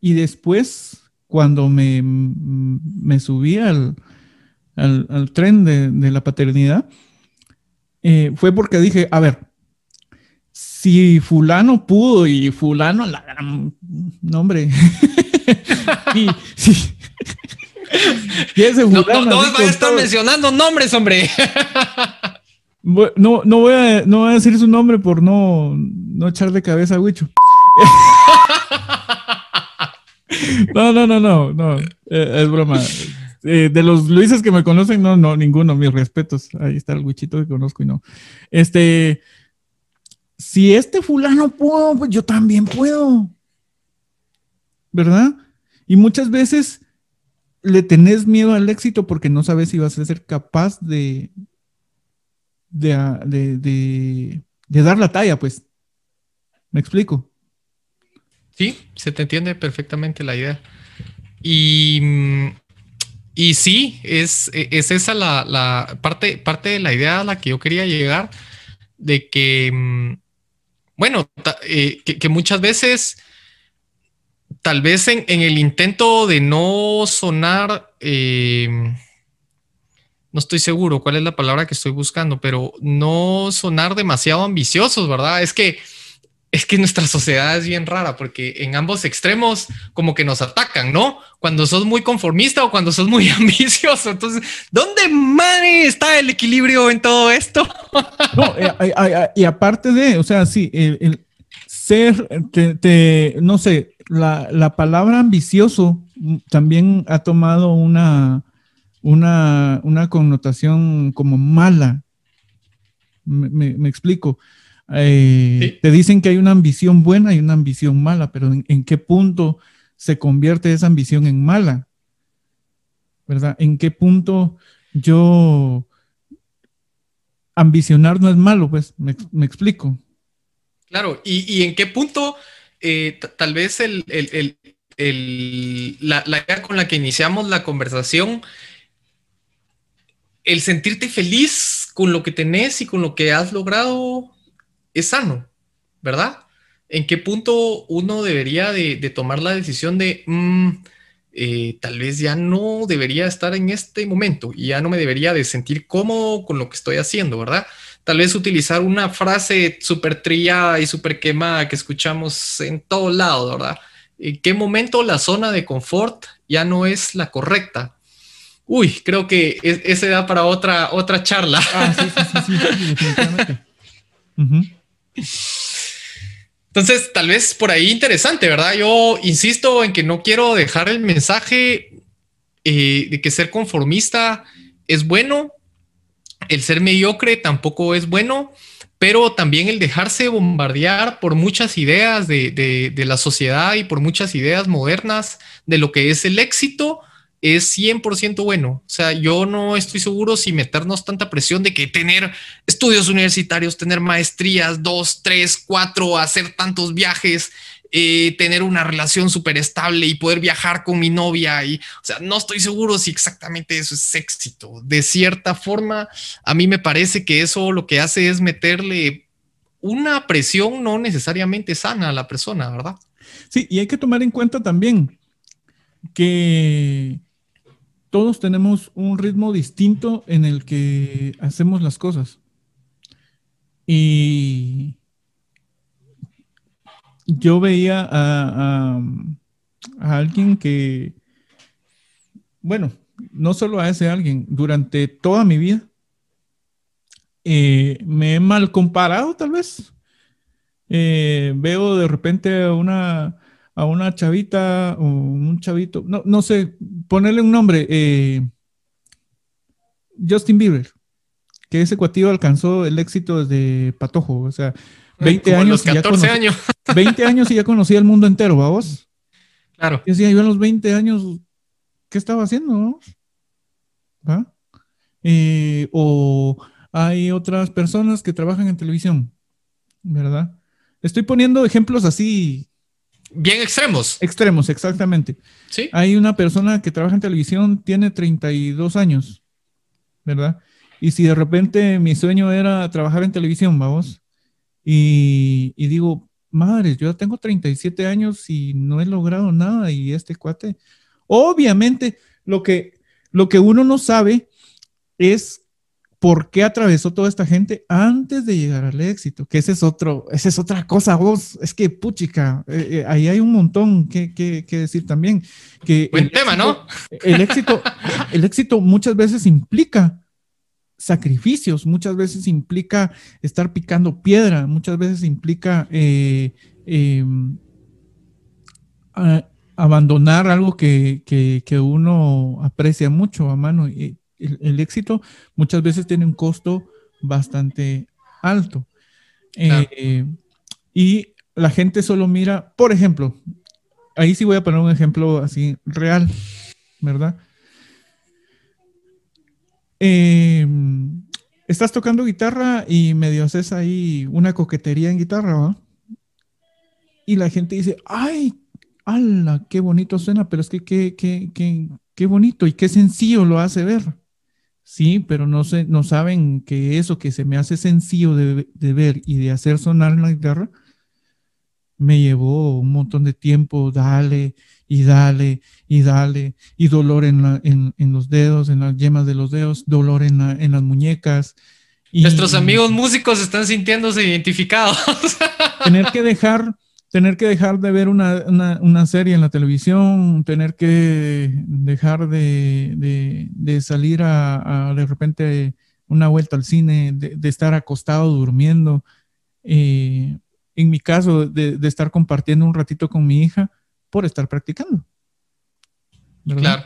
y después, cuando me, me subí al, al, tren de, la paternidad, eh, fue porque dije, a ver, si fulano pudo y fulano la gran nombre. [LAUGHS] y, sí. [LAUGHS] ese fulano, no, no, a estar mencionando nombres, hombre. no, no, voy a, no voy a decir su nombre por no, no echar de cabeza a Huicho. [LAUGHS] no, no, no, no, no. Eh, es broma. Eh, de los Luises que me conocen, no, no, ninguno, mis respetos. Ahí está el Huichito que conozco y no. Este, si este fulano pudo, pues yo también puedo. ¿Verdad? Y muchas veces le tenés miedo al éxito porque no sabes si vas a ser capaz de, de, de, dar la talla, pues. ¿Me explico? Sí, se te entiende perfectamente la idea. Y, y sí, es, es esa la, la, parte, parte de la idea a la que yo quería llegar, de que mm, bueno, eh, que, muchas veces, tal vez en, el intento de no sonar, eh, no estoy seguro cuál es la palabra que estoy buscando, pero no sonar demasiado ambiciosos, ¿verdad? Es que es que nuestra sociedad es bien rara porque en ambos extremos como que nos atacan, ¿no? Cuando sos muy conformista o cuando sos muy [LAUGHS] ambicioso. Entonces, ¿dónde madre está el equilibrio en todo esto? No, eh, [LAUGHS] y aparte de, o sea, sí, el, ser, no sé, la, palabra ambicioso también ha tomado una, una, una connotación como mala. me explico. Eh, te dicen que hay una ambición buena y una ambición mala, pero ¿en, qué punto se convierte esa ambición en mala? ¿Verdad? ¿En qué punto yo ambicionar no es malo? Pues me, explico. Claro, y, en qué punto eh, tal vez el, la, la idea con la que iniciamos la conversación el sentirte feliz con lo que tenés y con lo que has logrado es sano, ¿verdad? ¿En qué punto uno debería de, tomar la decisión de, mm, eh, tal vez ya no debería estar en este momento y ya no me debería de sentir cómodo con lo que estoy haciendo, ¿verdad? Tal vez utilizar una frase súper trillada y súper quemada que escuchamos en todo lado, ¿verdad? ¿En qué momento la zona de confort ya no es la correcta? Uy, creo que ese da para otra, otra charla. Ah, sí, sí, sí, sí, definitivamente. [LAUGHS] Entonces, tal vez por ahí interesante, ¿verdad? Yo insisto en que no quiero dejar el mensaje eh, de que ser conformista es bueno, el ser mediocre tampoco es bueno, pero también el dejarse bombardear por muchas ideas de la sociedad y por muchas ideas modernas de lo que es el éxito es 100% bueno. O sea, yo no estoy seguro si meternos tanta presión de que tener estudios universitarios, tener maestrías, dos, tres, cuatro, hacer tantos viajes, eh, tener una relación súper estable y poder viajar con mi novia. Y, o sea, no estoy seguro si exactamente eso es éxito. De cierta forma, a mí me parece que eso lo que hace es meterle una presión no necesariamente sana a la persona, ¿verdad? Sí, y hay que tomar en cuenta también que todos tenemos un ritmo distinto en el que hacemos las cosas. Y yo veía a, alguien que, bueno, no solo a ese alguien, durante toda mi vida, eh, me he mal comparado tal vez. Eh, veo de repente una, a una chavita o un chavito, no, no sé, ponerle un nombre, eh, Justin Bieber, que ese cuatillo alcanzó el éxito desde Patojo, o sea, 20 años. 14 años. 20 años y ya conocía [LAUGHS] el mundo entero, vos? Claro. Y decía, yo a los 20 años, ¿qué estaba haciendo? ¿Va? Eh, o hay otras personas que trabajan en televisión, ¿verdad? Estoy poniendo ejemplos así. Bien extremos. Extremos, exactamente. Sí. Hay una persona que trabaja en televisión, tiene 32 años, ¿verdad? Y si de repente mi sueño era trabajar en televisión, vamos, y, digo, madre, yo tengo 37 años y no he logrado nada y este cuate, obviamente lo que, lo que uno no sabe es por qué atravesó toda esta gente antes de llegar al éxito, que ese es otro, esa es otra cosa, vos, es que puchica, eh, eh, ahí hay un montón que, que, que decir también. Que Buen tema, ¿no? El éxito, el éxito muchas veces implica sacrificios, muchas veces implica estar picando piedra, muchas veces implica eh, em, abandonar algo que, uno aprecia mucho a mano. El, el, éxito muchas veces tiene un costo bastante alto. Eh, y la gente solo mira, por ejemplo, ahí sí voy a poner un ejemplo así real, ¿verdad? Em, estás tocando guitarra y medio haces ahí una coquetería en guitarra, Y la gente dice, ay, ala, qué bonito suena, pero es que qué, qué, qué, qué bonito y qué sencillo lo hace ver. Sí, pero no, se, no saben que eso que se me hace sencillo de, de ver y de hacer sonar en la guitarra, me llevó un montón de tiempo, dale y dale y dale, y dolor en, los dedos, en las yemas de los dedos, dolor en, las muñecas. Y, Nuestros amigos músicos están sintiéndose identificados. [LAUGHS] tener que dejar, tener que dejar de ver una, serie en la televisión, tener que dejar de, salir a, de repente una vuelta al cine, de, estar acostado durmiendo. Eh, en mi caso, de, estar compartiendo un ratito con mi hija por estar practicando. Claro.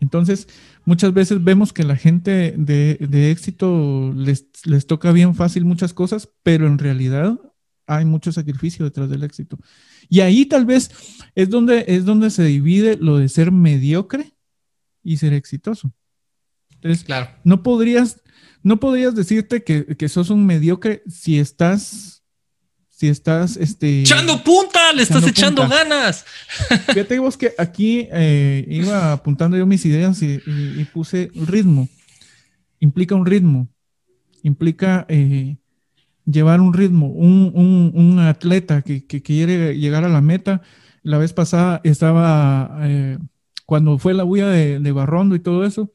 Entonces, muchas veces vemos que la gente de, éxito les, les, toca bien fácil muchas cosas, pero en realidad hay mucho sacrificio detrás del éxito. Y ahí tal vez es donde, es donde se divide lo de ser mediocre y ser exitoso. Entonces, claro. no podrías, no podrías decirte que, que sos un mediocre si estás si estás este, echando punta, le estás echando ganas. [LAUGHS] Fíjate vos que aquí eh, iba apuntando yo mis ideas y, puse ritmo. Implica un ritmo, implica eh, llevar un ritmo. Un, atleta que, quiere llegar a la meta. La vez pasada estaba, eh, cuando fue la huella de, de Barrondo y todo eso,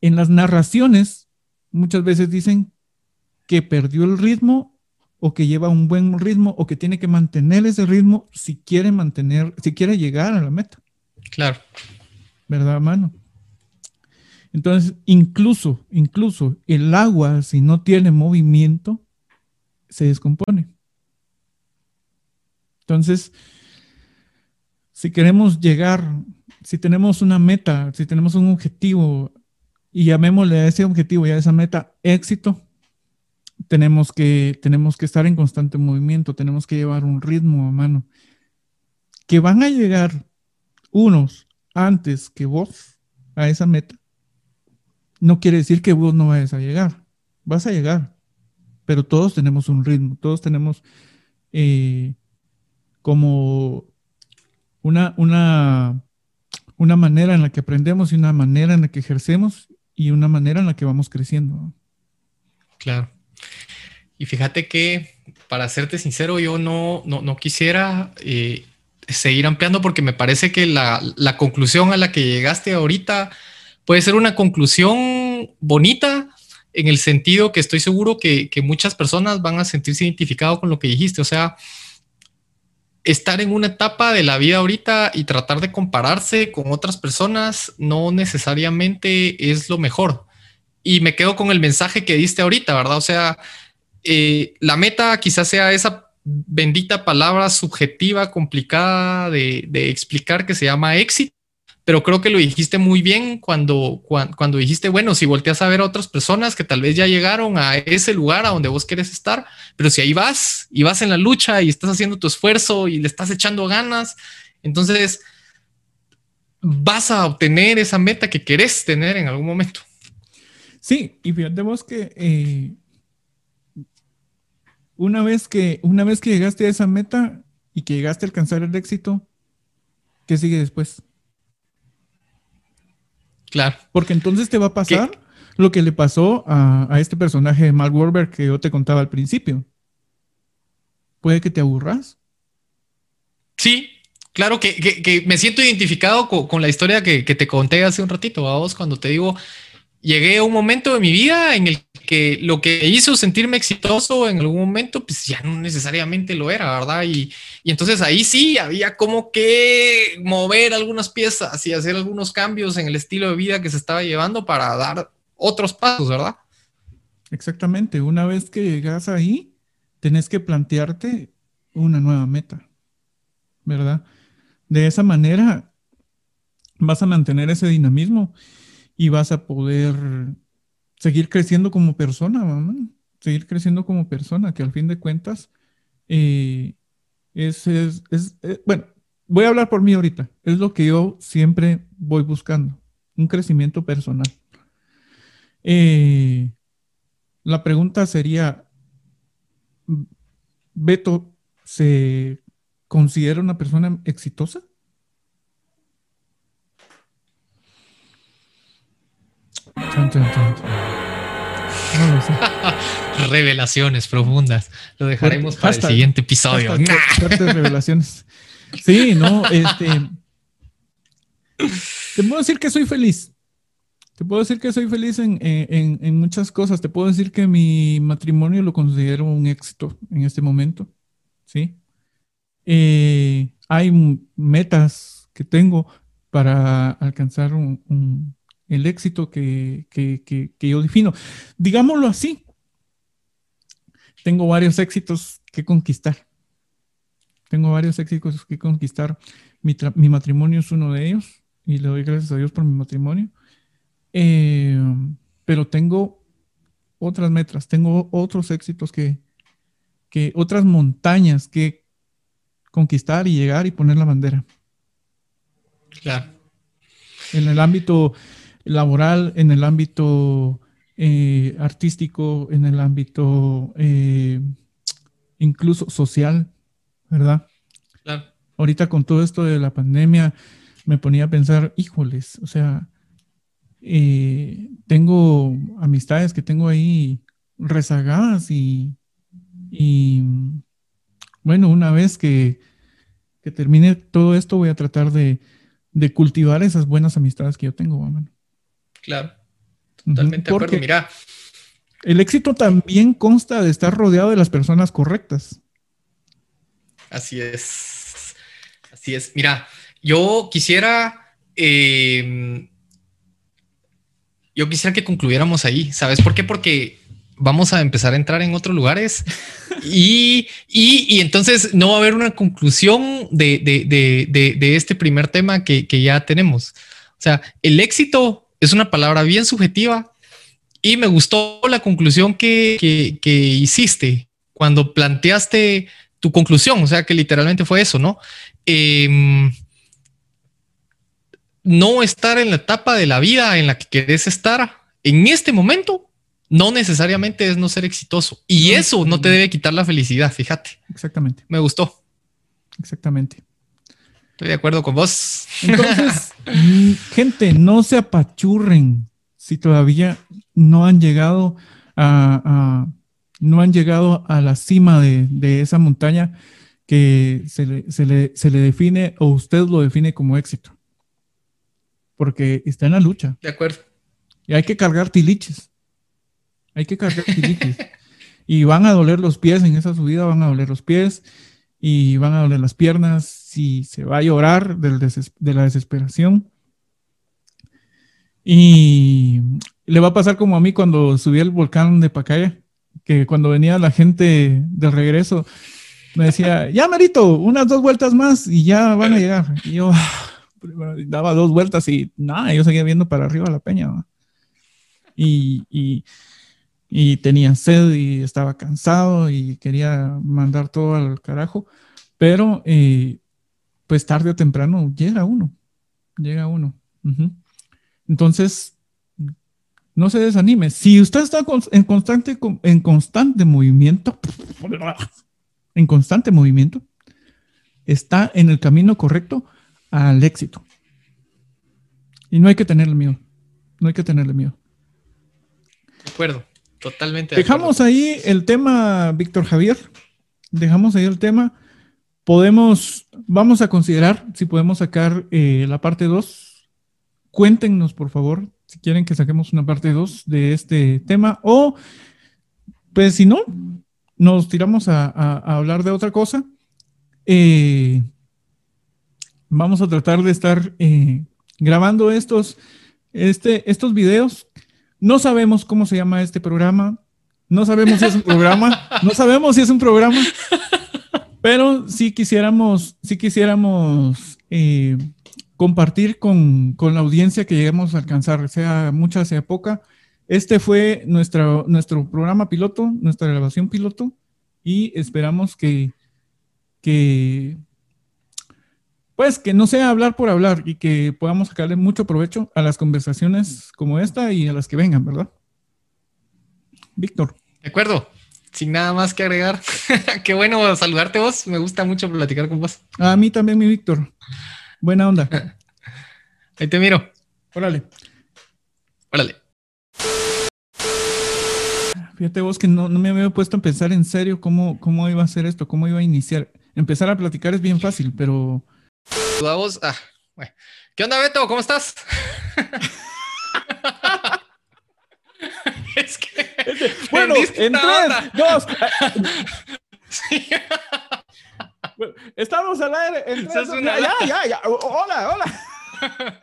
en las narraciones muchas veces dicen que perdió el ritmo o que lleva un buen ritmo o que tiene que mantener ese ritmo si quiere mantener, si quiere llegar a la meta. Claro. ¿Verdad, mano? Entonces, incluso, incluso el agua, si no tiene movimiento, se descompone. Entonces, si queremos llegar, si tenemos una meta, si tenemos un objetivo y llamémosle a ese objetivo y a esa meta éxito, tenemos que, tenemos que estar en constante movimiento, tenemos que llevar un ritmo a mano. Que van a llegar unos antes que vos a esa meta, no quiere decir que vos no vayas a llegar. Vas a llegar, pero todos tenemos un ritmo, todos tenemos eh, como una, una, una manera en la que aprendemos y una manera en la que ejercemos y una manera en la que vamos creciendo. Claro. Y fíjate que, para serte sincero, yo no, no, quisiera eh, seguir ampliando porque me parece que la, conclusión a la que llegaste ahorita puede ser una conclusión bonita en el sentido que estoy seguro que, muchas personas van a sentirse identificados con lo que dijiste. O sea, estar en una etapa de la vida ahorita y tratar de compararse con otras personas no necesariamente es lo mejor. Y me quedo con el mensaje que diste ahorita, ¿verdad? O sea, eh, la meta quizás sea esa bendita palabra subjetiva, complicada de, explicar que se llama éxito, pero creo que lo dijiste muy bien cuando, cuando, dijiste, bueno, si volteas a ver a otras personas que tal vez ya llegaron a ese lugar a donde vos quieres estar, pero si ahí vas y vas en la lucha y estás haciendo tu esfuerzo y le estás echando ganas, entonces vas a obtener esa meta que querés tener en algún momento. Sí, y fíjate vos que eh, una vez que, una vez que llegaste a esa meta y que llegaste a alcanzar el éxito, ¿qué sigue después? Claro. Porque entonces te va a pasar lo que le pasó a, este personaje de Mark Wahlberg que yo te contaba al principio. Puede que te aburras. Sí, claro que, me siento identificado con, la historia que, te conté hace un ratito, a vos, cuando te digo, llegué a un momento de mi vida en el que lo que hizo sentirme exitoso en algún momento, pues ya no necesariamente lo era, ¿verdad? Y, entonces ahí sí había como que mover algunas piezas y hacer algunos cambios en el estilo de vida que se estaba llevando para dar otros pasos, ¿verdad? Exactamente. Una vez que llegas ahí, tenés que plantearte una nueva meta, ¿verdad? De esa manera vas a mantener ese dinamismo y vas a poder seguir creciendo como persona, mamá. seguir creciendo como persona, que al fin de cuentas eh, es, es, eh, bueno, voy a hablar por mí ahorita, es lo que yo siempre voy buscando, un crecimiento personal. Eh, la pregunta sería, ¿Beto se considera una persona exitosa? [LAUGHS] Revelaciones profundas. Lo dejaremos para el siguiente episodio. revelaciones. Sí, no, este. Te puedo decir que soy feliz. Te puedo decir que soy feliz en, muchas cosas. Te puedo decir que mi matrimonio lo considero un éxito en este momento. Sí. Eh, hay metas que tengo para alcanzar un el éxito que, yo defino. Digámoslo así, tengo varios éxitos que conquistar. Tengo varios éxitos que conquistar. Mi, matrimonio es uno de ellos y le doy gracias a Dios por mi matrimonio. Eh, pero tengo otras metas, tengo otros éxitos que, que, otras montañas que conquistar y llegar y poner la bandera. Claro. En el ámbito laboral, en el ámbito eh, artístico, en el ámbito eh, incluso social, ¿verdad? Claro. Ahorita con todo esto de la pandemia me ponía a pensar, híjoles, o sea, eh, tengo amistades que tengo ahí rezagadas y, bueno, una vez que, que, termine todo esto voy a tratar de, de cultivar esas buenas amistades que yo tengo. Claro, totalmente de acuerdo. Mira. El éxito también consta de estar rodeado de las personas correctas. Así es. Así es. Mira, yo quisiera. Em, yo quisiera que concluyéramos ahí. ¿Sabes por qué? Porque vamos a empezar a entrar en otros lugares [LAUGHS] y, entonces no va a haber una conclusión de, este primer tema que, que, ya tenemos. O sea, el éxito es una palabra bien subjetiva y me gustó la conclusión que, hiciste cuando planteaste tu conclusión, o sea que literalmente fue eso, ¿no? Em, no estar en la etapa de la vida en la que querés estar en este momento no necesariamente es no ser exitoso. Y eso no te debe quitar la felicidad, fíjate. Exactamente. Me gustó. exactamente. Estoy de acuerdo con vos. Entonces, [LAUGHS] mm, gente, no se apachurren si todavía no han llegado a, no han llegado a la cima de, esa montaña que se le, se, le, se le define o usted lo define como éxito. Porque está en la lucha. De acuerdo. Y hay que cargar tiliches. Hay que cargar tiliches. y van a doler los pies en esa subida, van a doler los pies y van a doler las piernas. Si se va a llorar de la desesperación. Y le va a pasar como a mí cuando subí el volcán de Pacaya, que cuando venía la gente de regreso, me decía, [LAUGHS] ya Marito, unas dos vueltas más y ya van a llegar. Y yo [SIGHS] daba dos vueltas y nada, yo seguía viendo para arriba la peña. Y, y, tenía sed y estaba cansado y quería mandar todo al carajo, pero eh, pues tarde o temprano llega uno, llega uno. Entonces, no se desanime. Si usted está en constante, en constante movimiento, [LAUGHS] en constante movimiento, está en el camino correcto al éxito. Y no hay que tenerle miedo. No hay que tenerle miedo. De acuerdo, totalmente. Dejamos ahí el tema, Víctor Javier. Dejamos ahí el tema. Podemos, vamos a considerar si podemos sacar eh, la parte 2 cuéntenos, por favor, si quieren que saquemos una parte 2 de este tema o, pues si no, nos tiramos a, hablar de otra cosa. Eh, vamos a tratar de estar eh, grabando estos, este, estos videos. No sabemos cómo se llama este programa. No sabemos si es un programa. No sabemos si es un programa. Pero si quisiéramos, si quisiéramos eh, compartir con, la audiencia que lleguemos a alcanzar, sea mucha, sea poca. Este fue nuestro, nuestro programa piloto, nuestra grabación piloto, y esperamos que, que, pues, que no sea hablar por hablar y que podamos sacarle mucho provecho a las conversaciones como esta y a las que vengan, ¿verdad? Víctor. De acuerdo. Sin nada más que agregar. [LAUGHS] Qué bueno saludarte vos. Me gusta mucho platicar con vos. A mí también, mi Víctor. Buena onda. [LAUGHS] Ahí te miro. Órale. Órale. Fíjate vos que no, me había puesto a pensar en serio cómo, cómo iba a ser esto, cómo iba a iniciar. Empezar a platicar es bien fácil, pero... Vamos, ah, ¿Qué onda, Beto? ¿Cómo estás? [LAUGHS] es que... [LAUGHS] Bueno, en tres, dos... [LAUGHS] estamos al aire. En ya, ya, ya, Hola, hola. [LAUGHS]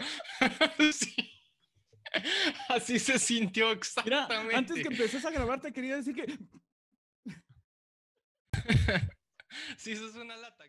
Así se sintió exactamente. antes que empeces a grabar, te quería decir que. sí, eso es una lata.